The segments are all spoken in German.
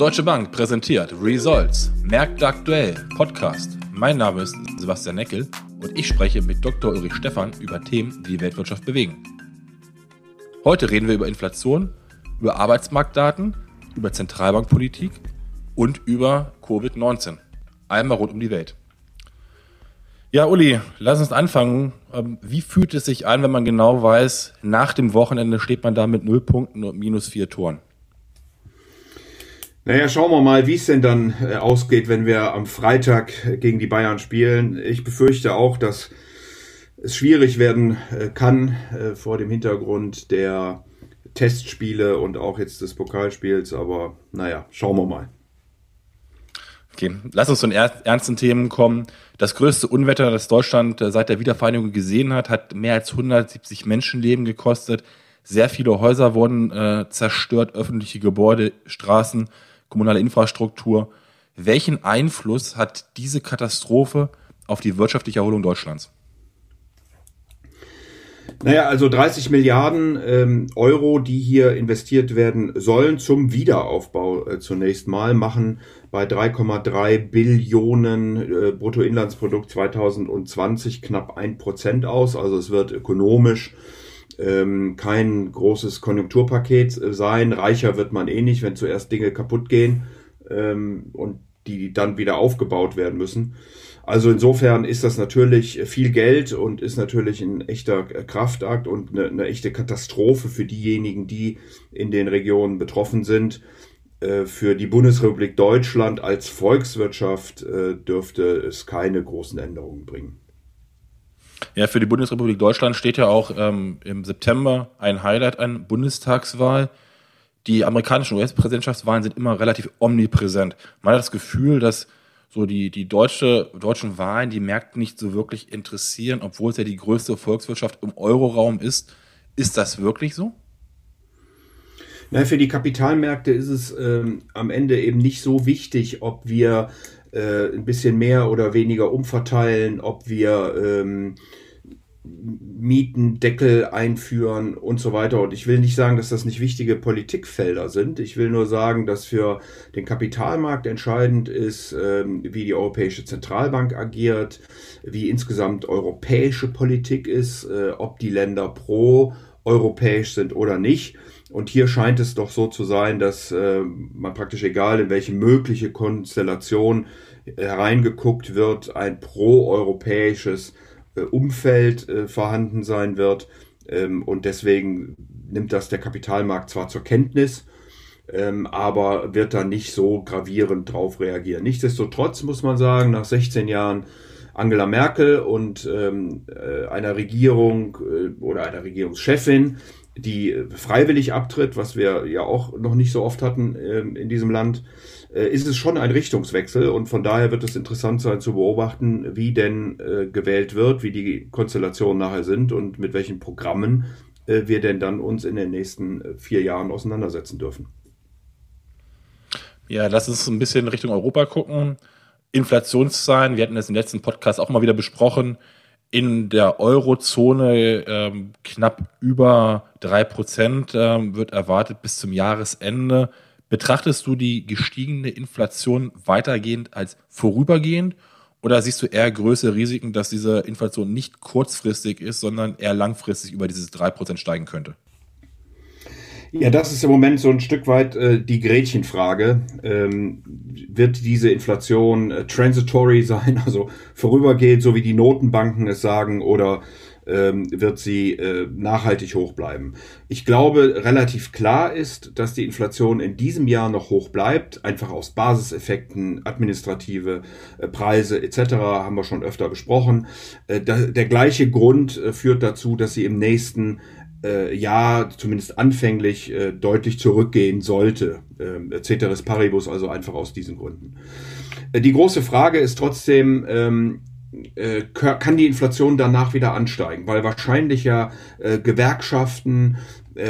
Deutsche Bank präsentiert Results, Märkte aktuell, Podcast. Mein Name ist Sebastian Neckel und ich spreche mit Dr. Ulrich Stephan über Themen, die die Weltwirtschaft bewegen. Heute reden wir über Inflation, über Arbeitsmarktdaten, über Zentralbankpolitik und über Covid-19. Einmal rund um die Welt. Ja, Uli, lass uns anfangen. Ähm, wie fühlt es sich an, wenn man genau weiß, nach dem Wochenende steht man da mit null Punkten und minus vier Toren? Naja, schauen wir mal, wie es denn dann äh, ausgeht, wenn wir am Freitag gegen die Bayern spielen. Ich befürchte auch, dass es schwierig werden äh, kann äh, vor dem Hintergrund der Testspiele und auch jetzt des Pokalspiels. Aber naja, schauen wir mal. Okay, lass uns zu den ernsten Themen kommen. Das größte Unwetter, das Deutschland seit der Wiedervereinigung gesehen hat, hat mehr als 170 Menschenleben gekostet. Sehr viele Häuser wurden äh, zerstört, öffentliche Gebäude, Straßen, kommunale Infrastruktur. Welchen Einfluss hat diese Katastrophe auf die wirtschaftliche Erholung Deutschlands? Naja, also 30 Milliarden ähm, Euro, die hier investiert werden sollen zum Wiederaufbau äh, zunächst mal, machen bei 3,3 Billionen äh, Bruttoinlandsprodukt 2020 knapp ein Prozent aus. Also es wird ökonomisch ähm, kein großes Konjunkturpaket äh, sein. Reicher wird man eh nicht, wenn zuerst Dinge kaputt gehen ähm, und die dann wieder aufgebaut werden müssen. Also insofern ist das natürlich viel Geld und ist natürlich ein echter Kraftakt und eine, eine echte Katastrophe für diejenigen, die in den Regionen betroffen sind. Äh, für die Bundesrepublik Deutschland als Volkswirtschaft äh, dürfte es keine großen Änderungen bringen. Ja, für die Bundesrepublik Deutschland steht ja auch ähm, im September ein Highlight an, Bundestagswahl. Die amerikanischen US-Präsidentschaftswahlen sind immer relativ omnipräsent. Man hat das Gefühl, dass so die, die deutsche, deutschen Wahlen die Märkte nicht so wirklich interessieren, obwohl es ja die größte Volkswirtschaft im Euroraum ist. Ist das wirklich so? Na, für die Kapitalmärkte ist es ähm, am Ende eben nicht so wichtig, ob wir äh, ein bisschen mehr oder weniger umverteilen, ob wir ähm, Mietendeckel einführen und so weiter. Und ich will nicht sagen, dass das nicht wichtige Politikfelder sind. Ich will nur sagen, dass für den Kapitalmarkt entscheidend ist, ähm, wie die Europäische Zentralbank agiert, wie insgesamt europäische Politik ist, äh, ob die Länder pro europäisch sind oder nicht. Und hier scheint es doch so zu sein, dass äh, man praktisch egal in welche mögliche Konstellation hereingeguckt wird, ein proeuropäisches äh, Umfeld äh, vorhanden sein wird. Ähm, und deswegen nimmt das der Kapitalmarkt zwar zur Kenntnis, ähm, aber wird da nicht so gravierend drauf reagieren. Nichtsdestotrotz muss man sagen, nach 16 Jahren Angela Merkel und ähm, äh, einer Regierung äh, oder einer Regierungschefin, die freiwillig abtritt, was wir ja auch noch nicht so oft hatten äh, in diesem Land, äh, ist es schon ein Richtungswechsel und von daher wird es interessant sein zu beobachten, wie denn äh, gewählt wird, wie die Konstellationen nachher sind und mit welchen Programmen äh, wir denn dann uns in den nächsten äh, vier Jahren auseinandersetzen dürfen. Ja, lass uns ein bisschen Richtung Europa gucken. Inflationszahlen, wir hatten das im letzten Podcast auch mal wieder besprochen, in der Eurozone ähm, knapp über drei Prozent ähm, wird erwartet bis zum Jahresende. Betrachtest du die gestiegene Inflation weitergehend als vorübergehend oder siehst du eher größere Risiken, dass diese Inflation nicht kurzfristig ist, sondern eher langfristig über dieses drei Prozent steigen könnte? Ja, das ist im Moment so ein Stück weit äh, die Gretchenfrage. Ähm, wird diese Inflation äh, transitory sein, also vorübergehend, so wie die Notenbanken es sagen, oder ähm, wird sie äh, nachhaltig hoch bleiben? Ich glaube, relativ klar ist, dass die Inflation in diesem Jahr noch hoch bleibt, einfach aus Basiseffekten, administrative äh, Preise etc. haben wir schon öfter besprochen. Äh, da, der gleiche Grund äh, führt dazu, dass sie im nächsten äh, ja zumindest anfänglich äh, deutlich zurückgehen sollte. Äh, Ceteris Paribus also einfach aus diesen Gründen. Äh, die große Frage ist trotzdem, ähm, äh, kann die Inflation danach wieder ansteigen, weil wahrscheinlich ja äh, Gewerkschaften,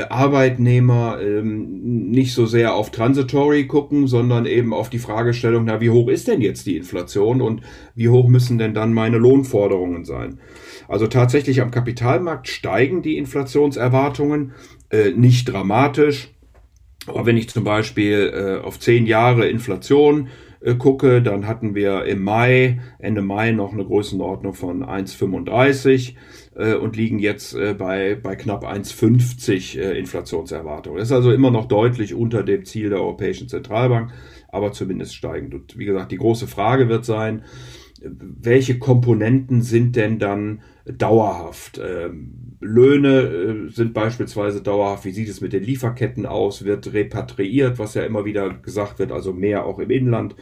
Arbeitnehmer ähm, nicht so sehr auf Transitory gucken, sondern eben auf die Fragestellung, na, wie hoch ist denn jetzt die Inflation und wie hoch müssen denn dann meine Lohnforderungen sein? Also tatsächlich am Kapitalmarkt steigen die Inflationserwartungen, äh, nicht dramatisch, Aber wenn ich zum Beispiel äh, auf zehn Jahre Inflation äh, gucke, dann hatten wir im Mai, Ende Mai noch eine Größenordnung von 1,35 äh, und liegen jetzt äh, bei, bei knapp 1,50 äh, Inflationserwartung. Das ist also immer noch deutlich unter dem Ziel der Europäischen Zentralbank, aber zumindest steigend. Und wie gesagt, die große Frage wird sein, welche Komponenten sind denn dann dauerhaft? Ähm, Löhne äh, sind beispielsweise dauerhaft. Wie sieht es mit den Lieferketten aus? Wird repatriiert, was ja immer wieder gesagt wird, also mehr auch im Inland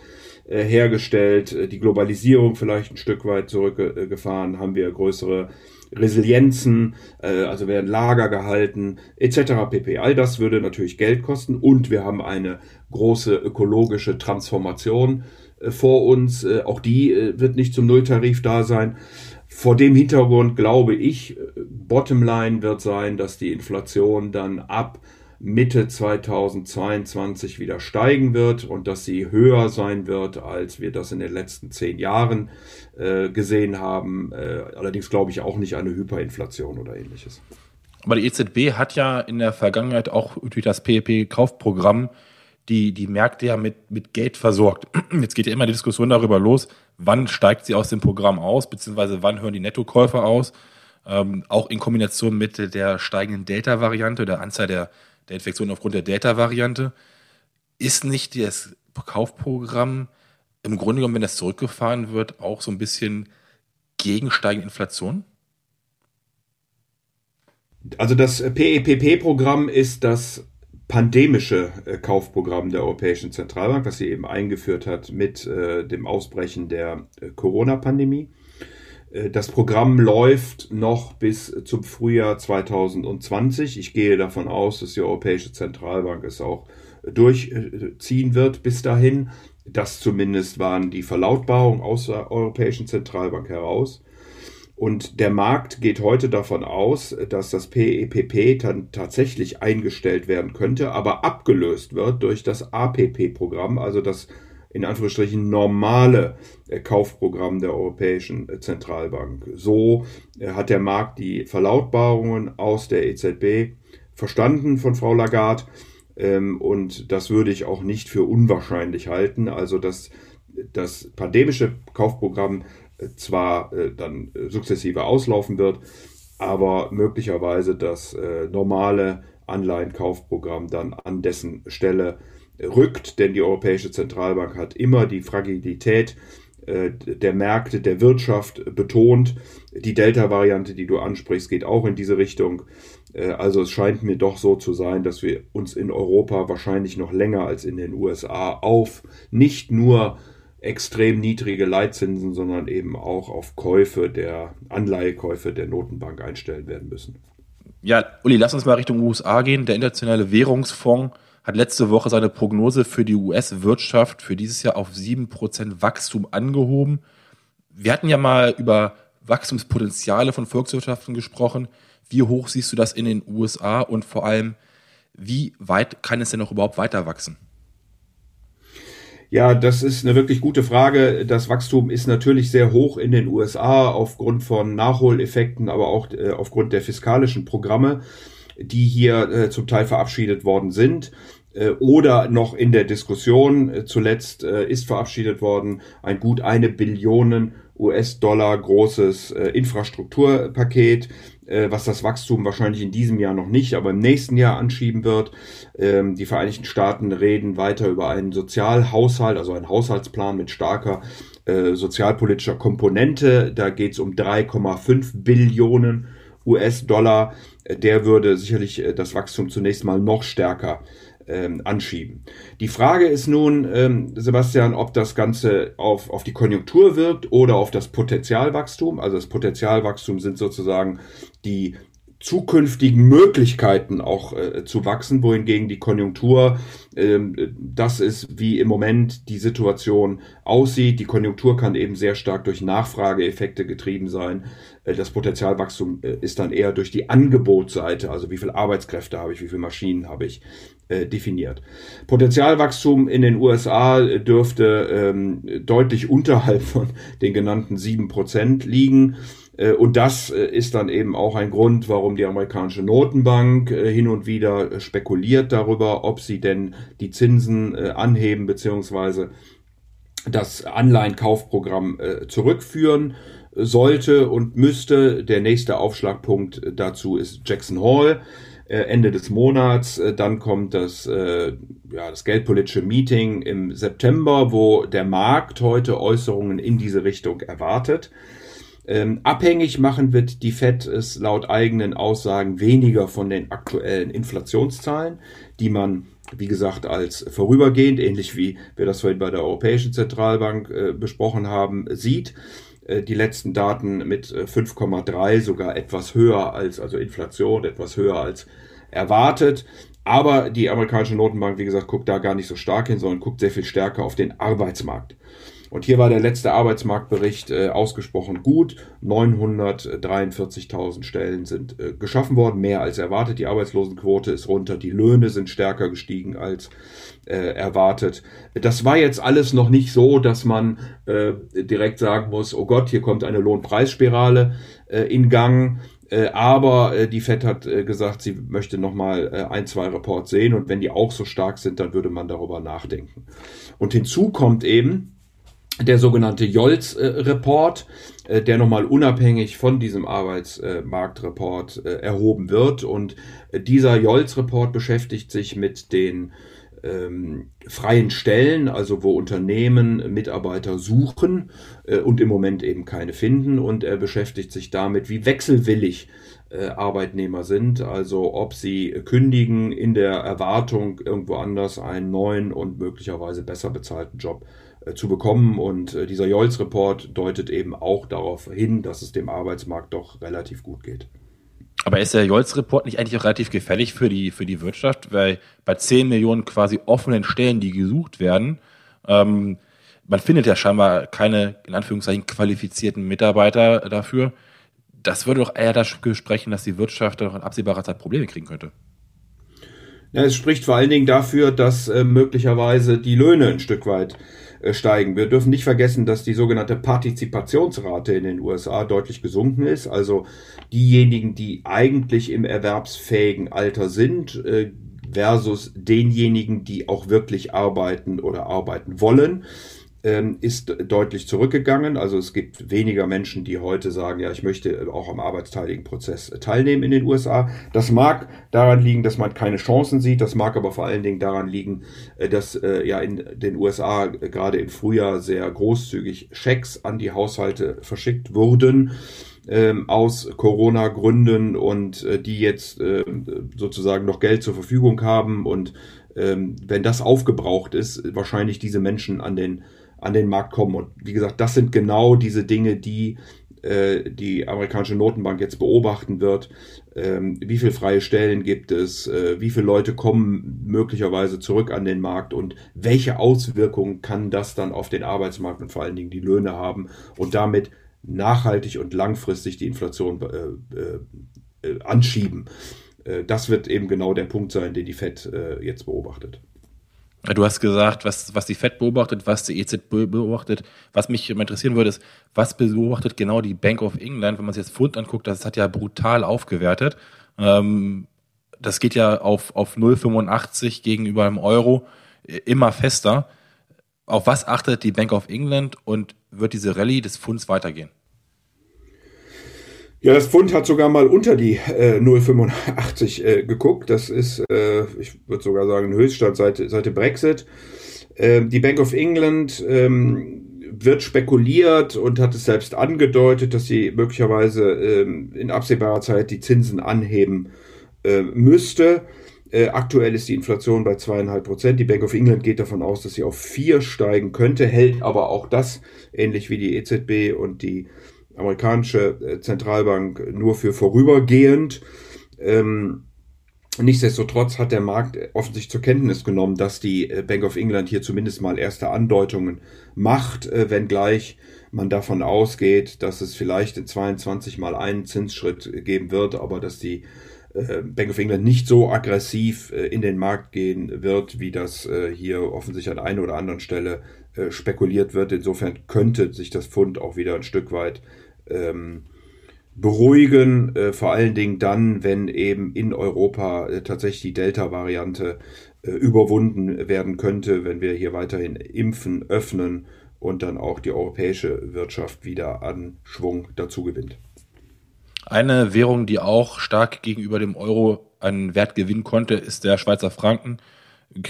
äh, hergestellt. Äh, die Globalisierung vielleicht ein Stück weit zurückgefahren. Haben wir größere Resilienzen, also werden Lager gehalten, etc. pp. All das würde natürlich Geld kosten und wir haben eine große ökologische Transformation vor uns. Auch die wird nicht zum Nulltarif da sein. Vor dem Hintergrund glaube ich, Bottomline wird sein, dass die Inflation dann ab Mitte 2022 wieder steigen wird und dass sie höher sein wird, als wir das in den letzten zehn Jahren äh, gesehen haben. Äh, allerdings glaube ich auch nicht eine Hyperinflation oder ähnliches. Aber die EZB hat ja in der Vergangenheit auch durch das PEP-Kaufprogramm die, die Märkte ja mit, mit Geld versorgt. Jetzt geht ja immer die Diskussion darüber los, wann steigt sie aus dem Programm aus, beziehungsweise wann hören die Nettokäufer aus. Ähm, auch in Kombination mit der steigenden Delta-Variante, der Anzahl der, der Infektionen aufgrund der Delta-Variante. Ist nicht das Kaufprogramm im Grunde genommen, wenn das zurückgefahren wird, auch so ein bisschen gegen steigende Inflation? Also das PEPP-Programm ist das pandemische äh, Kaufprogramm der Europäischen Zentralbank, was sie eben eingeführt hat mit äh, dem Ausbrechen der äh, Corona-Pandemie. Äh, das Programm läuft noch bis zum Frühjahr 2020. Ich gehe davon aus, dass die Europäische Zentralbank es auch durchziehen wird bis dahin. Das zumindest waren die Verlautbarungen aus der Europäischen Zentralbank heraus. Und der Markt geht heute davon aus, dass das PEPP e dann tatsächlich eingestellt werden könnte, aber abgelöst wird durch das APP-Programm, also das in Anführungsstrichen normale äh, Kaufprogramm der Europäischen äh, Zentralbank. So äh, hat der Markt die Verlautbarungen aus der EZB verstanden von Frau Lagarde. Ähm, und das würde ich auch nicht für unwahrscheinlich halten. Also dass das pandemische Kaufprogramm zwar äh, dann äh, sukzessive auslaufen wird, aber möglicherweise das äh, normale Anleihenkaufprogramm dann an dessen Stelle rückt, denn die Europäische Zentralbank hat immer die Fragilität äh, der Märkte, der Wirtschaft betont. Die Delta-Variante, die du ansprichst, geht auch in diese Richtung. Äh, also es scheint mir doch so zu sein, dass wir uns in Europa wahrscheinlich noch länger als in den USA auf nicht nur extrem niedrige Leitzinsen, sondern eben auch auf Käufe der Anleihekäufe der Notenbank einstellen werden müssen. Ja, Uli, lass uns mal Richtung USA gehen. Der Internationale Währungsfonds hat letzte Woche seine Prognose für die US-Wirtschaft für dieses Jahr auf 7% Wachstum angehoben. Wir hatten ja mal über Wachstumspotenziale von Volkswirtschaften gesprochen. Wie hoch siehst du das in den USA und vor allem, wie weit kann es denn noch überhaupt weiter wachsen? Ja, das ist eine wirklich gute Frage. Das Wachstum ist natürlich sehr hoch in den USA aufgrund von Nachholeffekten, aber auch äh, aufgrund der fiskalischen Programme, die hier äh, zum Teil verabschiedet worden sind oder noch in der Diskussion. Äh, zuletzt äh, ist verabschiedet worden ein gut eine Billionen US-Dollar großes äh, Infrastrukturpaket äh, was das Wachstum wahrscheinlich in diesem Jahr noch nicht, aber im nächsten Jahr anschieben wird. Ähm, die Vereinigten Staaten reden weiter über einen Sozialhaushalt, also einen Haushaltsplan mit starker äh, sozialpolitischer Komponente. Da geht es um 3,5 Billionen US-Dollar. Der würde sicherlich äh, das Wachstum zunächst mal noch stärker ähm, anschieben. Die Frage ist nun, ähm, Sebastian, ob das Ganze auf, auf die Konjunktur wirkt oder auf das Potenzialwachstum. Also das Potenzialwachstum sind sozusagen die zukünftigen Möglichkeiten auch äh, zu wachsen, wohingegen die Konjunktur, äh, das ist, wie im Moment die Situation aussieht. Die Konjunktur kann eben sehr stark durch Nachfrageeffekte getrieben sein. Äh, das Potenzialwachstum äh, ist dann eher durch die Angebotsseite, also wie viel Arbeitskräfte habe ich, wie viele Maschinen habe ich, äh, definiert. Potenzialwachstum in den USA dürfte ähm, deutlich unterhalb von den genannten sieben Prozent liegen. Äh, und das äh, ist dann eben auch ein Grund, warum die amerikanische Notenbank äh, hin und wieder spekuliert darüber, ob sie denn die Zinsen anheben beziehungsweise das Anleihenkaufprogramm zurückführen sollte und müsste. Der nächste Aufschlagpunkt dazu ist Jackson Hall. Ende des Monats. Dann kommt das, ja, das geldpolitische Meeting im September, wo der Markt heute Äußerungen in diese Richtung erwartet. Ähm, abhängig machen wird die Fed es laut eigenen Aussagen weniger von den aktuellen Inflationszahlen, die man, wie gesagt, als vorübergehend, ähnlich wie wir das vorhin bei der Europäischen Zentralbank äh, besprochen haben, sieht. Äh, die letzten Daten mit 5,3 äh, sogar etwas höher als, also Inflation etwas höher als erwartet. Aber die amerikanische Notenbank, wie gesagt, guckt da gar nicht so stark hin, sondern guckt sehr viel stärker auf den Arbeitsmarkt. Und hier war der letzte Arbeitsmarktbericht äh, ausgesprochen gut. 943.000 Stellen sind äh, geschaffen worden, mehr als erwartet. Die Arbeitslosenquote ist runter, die Löhne sind stärker gestiegen als äh, erwartet. Das war jetzt alles noch nicht so, dass man direkt sagen muss, oh Gott, hier kommt eine Lohnpreisspirale in Gang. Aber die FED hat gesagt, sie möchte nochmal ein, zwei Reports sehen und wenn die auch so stark sind, dann würde man darüber nachdenken. Und hinzu kommt eben, der sogenannte Jolz-Report, äh, der nochmal unabhängig von diesem Arbeitsmarktreport äh, erhoben wird. Und äh, dieser Jolz-Report beschäftigt sich mit den ähm, freien Stellen, also wo Unternehmen Mitarbeiter suchen äh, und im Moment eben keine finden. Und er beschäftigt sich damit, wie wechselwillig äh, Arbeitnehmer sind, also ob sie kündigen in der Erwartung, irgendwo anders einen neuen und möglicherweise besser bezahlten Job äh, zu bekommen. Und äh, dieser Jolz-Report deutet eben auch darauf hin, dass es dem Arbeitsmarkt doch relativ gut geht. Aber ist der Jolz-Report nicht eigentlich auch relativ gefällig für die, für die Wirtschaft? Weil bei 10 Millionen quasi offenen Stellen, die gesucht werden, ähm, man findet ja scheinbar keine, in Anführungszeichen, qualifizierten Mitarbeiter dafür. Das würde doch eher dafür sprechen, dass die Wirtschaft doch in absehbarer Zeit Probleme kriegen könnte. Ja, es spricht vor allen Dingen dafür, dass äh, möglicherweise die Löhne ein Stück weit äh, steigen. Wir dürfen nicht vergessen, dass die sogenannte Partizipationsrate in den USA deutlich gesunken ist. Also diejenigen, die eigentlich im erwerbsfähigen Alter sind, äh, versus denjenigen, die auch wirklich arbeiten oder arbeiten wollen ist deutlich zurückgegangen. Also es gibt weniger Menschen, die heute sagen, ja, ich möchte auch am arbeitsteiligen Prozess teilnehmen in den USA. Das mag daran liegen, dass man keine Chancen sieht. Das mag aber vor allen Dingen daran liegen, äh, dass äh, ja in den USA gerade im Frühjahr sehr großzügig Schecks an die Haushalte verschickt wurden ähm, aus Corona-Gründen und äh, die jetzt äh, sozusagen noch Geld zur Verfügung haben und ähm, wenn das aufgebraucht ist, wahrscheinlich diese Menschen an den an den Markt kommen. Und wie gesagt, das sind genau diese Dinge, die äh, die amerikanische Notenbank jetzt beobachten wird. Ähm, wie viele freie Stellen gibt es? Äh, wie viele Leute kommen möglicherweise zurück an den Markt? Und welche Auswirkungen kann das dann auf den Arbeitsmarkt und vor allen Dingen die Löhne haben? Und damit nachhaltig und langfristig die Inflation äh, äh, äh anschieben. Äh, das wird eben genau der Punkt sein, den die Fed jetzt beobachtet. Du hast gesagt, was, was die FED beobachtet, was die EZB beobachtet. Was mich interessieren würde, ist, was beobachtet genau die Bank of England, wenn man sich jetzt Pfund anguckt, das hat ja brutal aufgewertet. Ähm, das geht ja auf, auf 0,85 gegenüber dem Euro immer fester. Auf was achtet die Bank of England und wird diese Rallye des Pfunds weitergehen? Ja, das Pfund hat sogar mal unter die äh, 0,85 äh, geguckt. Das ist, äh, ich würde sogar sagen, ein Höchststand seit, seit dem Brexit. Ähm, die Bank of England ähm, wird spekuliert und hat es selbst angedeutet, dass sie möglicherweise ähm, in absehbarer Zeit die Zinsen anheben äh, müsste. Äh, aktuell ist die Inflation bei zweieinhalb Prozent. Die Bank of England geht davon aus, dass sie auf vier steigen könnte, hält aber auch das, ähnlich wie die EZB und die amerikanische äh, Zentralbank nur für vorübergehend. Ähm, nichtsdestotrotz hat der Markt offensichtlich zur Kenntnis genommen, dass die äh, Bank of England hier zumindest mal erste Andeutungen macht, äh, wenngleich man davon ausgeht, dass es vielleicht in 22 mal einen Zinsschritt geben wird, aber dass die Bank of England nicht so aggressiv in den Markt gehen wird, wie das hier offensichtlich an einer oder anderen Stelle spekuliert wird. Insofern könnte sich das Pfund auch wieder ein Stück weit ähm, beruhigen, äh, vor allen Dingen dann, wenn eben in Europa äh, tatsächlich die Delta-Variante äh, überwunden werden könnte, wenn wir hier weiterhin impfen, öffnen und dann auch die europäische Wirtschaft wieder an Schwung dazu gewinnt. Eine Währung, die auch stark gegenüber dem Euro einen Wert gewinnen konnte, ist der Schweizer Franken.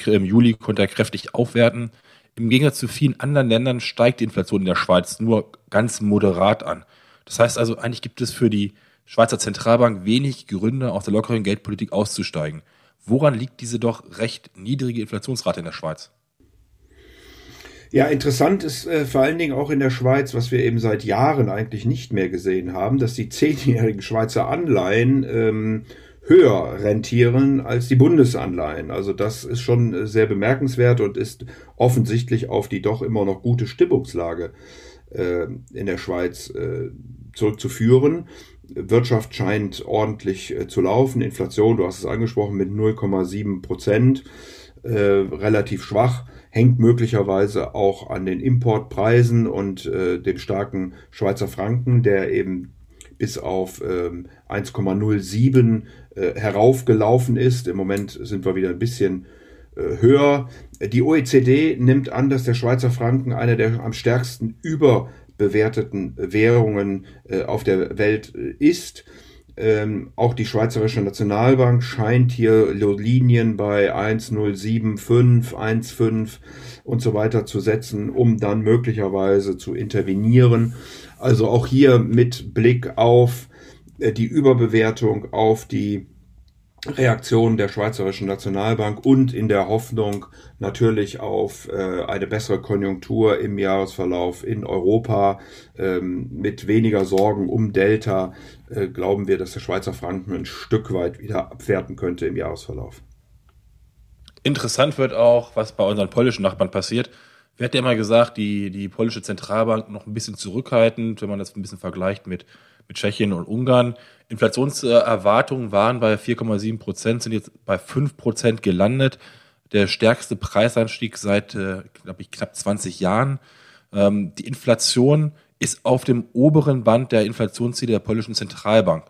Im Juli konnte er kräftig aufwerten. Im Gegensatz zu vielen anderen Ländern steigt die Inflation in der Schweiz nur ganz moderat an. Das heißt also, eigentlich gibt es für die Schweizer Zentralbank wenig Gründe, aus der lockeren Geldpolitik auszusteigen. Woran liegt diese doch recht niedrige Inflationsrate in der Schweiz? Ja, interessant ist äh, vor allen Dingen auch in der Schweiz, was wir eben seit Jahren eigentlich nicht mehr gesehen haben, dass die zehnjährigen Schweizer Anleihen ähm, höher rentieren als die Bundesanleihen. Also das ist schon sehr bemerkenswert und ist offensichtlich auf die doch immer noch gute Stimmungslage äh, in der Schweiz äh, zurückzuführen. Wirtschaft scheint ordentlich äh, zu laufen. Inflation, du hast es angesprochen, mit 0,7 Prozent, äh, relativ schwach hängt möglicherweise auch an den Importpreisen und äh, dem starken Schweizer Franken, der eben bis auf ähm, 1,07 äh, heraufgelaufen ist. Im Moment sind wir wieder ein bisschen äh, höher. Die OECD nimmt an, dass der Schweizer Franken eine der am stärksten überbewerteten Währungen äh, auf der Welt äh, ist. Ähm, auch die Schweizerische Nationalbank scheint hier Linien bei 1,075, 1,5 und so weiter zu setzen, um dann möglicherweise zu intervenieren. Also auch hier mit Blick auf äh, die Überbewertung, auf die Reaktion der Schweizerischen Nationalbank und in der Hoffnung natürlich auf äh, eine bessere Konjunktur im Jahresverlauf in Europa ähm, mit weniger Sorgen um Delta äh, glauben wir, dass der Schweizer Franken ein Stück weit wieder abwerten könnte im Jahresverlauf. Interessant wird auch, was bei unseren polnischen Nachbarn passiert. Wir hatten ja immer gesagt, die, die polnische Zentralbank noch ein bisschen zurückhaltend, wenn man das ein bisschen vergleicht mit, mit Tschechien und Ungarn. Inflationserwartungen waren bei 4,7 Prozent, sind jetzt bei 5 Prozent gelandet. Der stärkste Preisanstieg seit, äh, glaube ich, knapp 20 Jahren. Ähm, die Inflation ist auf dem oberen Band der Inflationsziele der polnischen Zentralbank.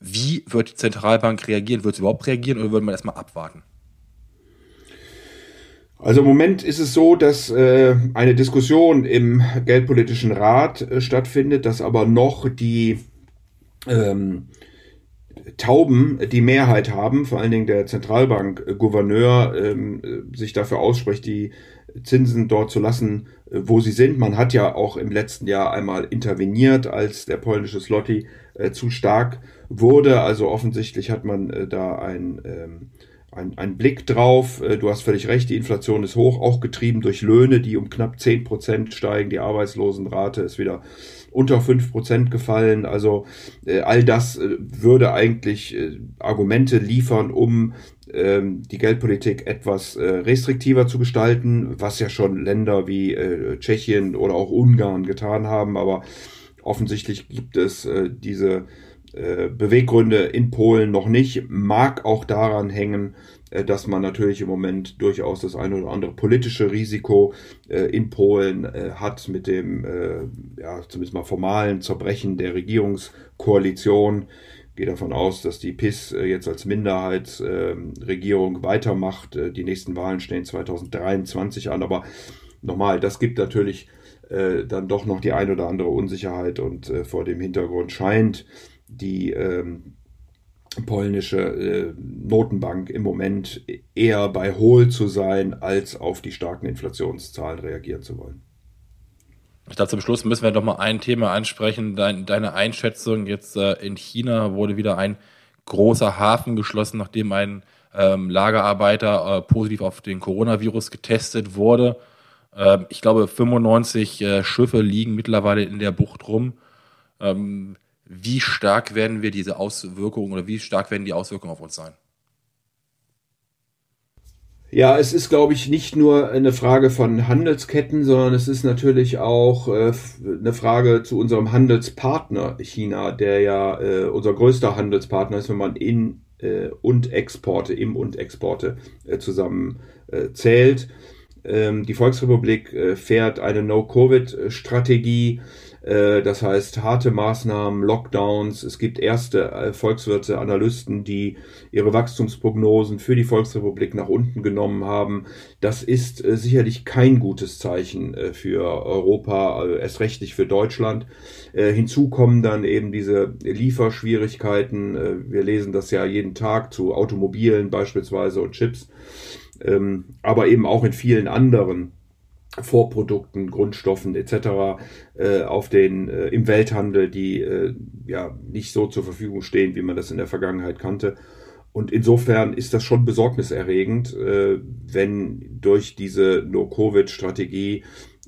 Wie wird die Zentralbank reagieren? Wird sie überhaupt reagieren oder würde man erstmal abwarten? Also im Moment ist es so, dass äh, eine Diskussion im Geldpolitischen Rat äh, stattfindet, dass aber noch die ähm, Tauben die Mehrheit haben, vor allen Dingen der Zentralbankgouverneur ähm, sich dafür ausspricht, die Zinsen dort zu lassen, äh, wo sie sind. Man hat ja auch im letzten Jahr einmal interveniert, als der polnische Slotty äh, zu stark wurde. Also offensichtlich hat man äh, da ein ähm, ein, ein Blick drauf. Äh, du hast völlig recht, die Inflation ist hoch, auch getrieben durch Löhne, die um knapp zehn Prozent steigen. Die Arbeitslosenrate ist wieder unter fünf Prozent gefallen. Also äh, all das äh, würde eigentlich Argumente liefern, um ähm, die Geldpolitik etwas restriktiver zu gestalten, was ja schon Länder wie Tschechien oder auch Ungarn getan haben. Aber offensichtlich gibt es diese Beweggründe in Polen noch nicht. Mag auch daran hängen, äh, dass man natürlich im Moment durchaus das eine oder andere politische Risiko äh, in Polen hat mit dem, ja, zumindest mal formalen Zerbrechen der Regierungskoalition. Gehe davon aus, dass die PIS jetzt als Minderheitsregierung weitermacht. Die nächsten Wahlen stehen 2023 an, aber nochmal, das gibt natürlich dann doch noch die ein oder andere Unsicherheit und vor dem Hintergrund scheint die ähm, polnische äh, Notenbank im Moment eher bei Hohl zu sein, als auf die starken Inflationszahlen reagieren zu wollen. Ich glaube, zum Schluss müssen wir noch mal ein Thema ansprechen. Dein, deine Einschätzung jetzt äh, in China wurde wieder ein großer Hafen geschlossen, nachdem ein ähm, Lagerarbeiter äh, positiv auf den Coronavirus getestet wurde. Ähm, ich glaube, 95 äh, Schiffe liegen mittlerweile in der Bucht rum. Ähm, wie stark werden wir diese Auswirkungen oder wie stark werden die Auswirkungen auf uns sein? Ja, es ist, glaube ich, nicht nur eine Frage von Handelsketten, sondern es ist natürlich auch äh, eine Frage zu unserem Handelspartner China, der ja äh, unser größter Handelspartner ist, wenn man in äh, und Exporte, im und Exporte zusammen äh, zählt. Ähm, die Volksrepublik äh, fährt eine No-Covid-Strategie das heißt, harte Maßnahmen, Lockdowns. Es gibt erste äh, Volkswirte, Analysten, die ihre Wachstumsprognosen für die Volksrepublik nach unten genommen haben. Das ist äh, sicherlich kein gutes Zeichen für Europa, erst recht nicht für Deutschland. Hinzu kommen dann eben diese Lieferschwierigkeiten. Wir lesen das ja jeden Tag zu Automobilen beispielsweise und Chips, ähm, aber eben auch in vielen anderen Vorprodukten, Grundstoffen etc. Äh, auf den äh, im Welthandel, die äh, ja nicht so zur Verfügung stehen, wie man das in der Vergangenheit kannte. Und insofern ist das schon besorgniserregend, äh, wenn durch diese No-Covid-Strategie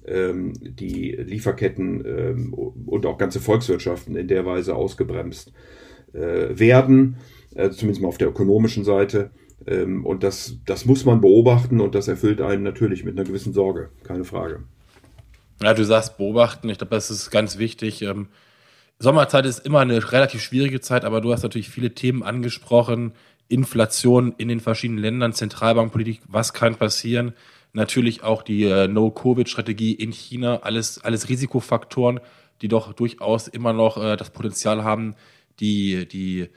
ähm, die Lieferketten ähm, und auch ganze Volkswirtschaften in der Weise ausgebremst äh, werden, äh, zumindest mal auf der ökonomischen Seite. Ähm, und das, das muss man beobachten und das erfüllt einen natürlich mit einer gewissen Sorge, keine Frage. Ja, du sagst beobachten, ich glaube, das ist ganz wichtig. Ähm, Sommerzeit ist immer eine relativ schwierige Zeit, aber du hast natürlich viele Themen angesprochen. Inflation in den verschiedenen Ländern, Zentralbankpolitik, was kann passieren? Natürlich auch die äh, No-Covid-Strategie in China, alles, alles Risikofaktoren, die doch durchaus immer noch äh, das Potenzial haben, die, die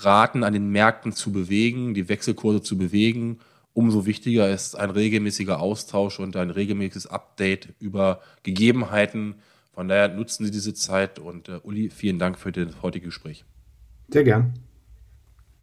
Raten an den Märkten zu bewegen, die Wechselkurse zu bewegen, umso wichtiger ist ein regelmäßiger Austausch und ein regelmäßiges Update über Gegebenheiten. Von daher nutzen Sie diese Zeit und äh, Uli, vielen Dank für das heutige Gespräch. Sehr gern.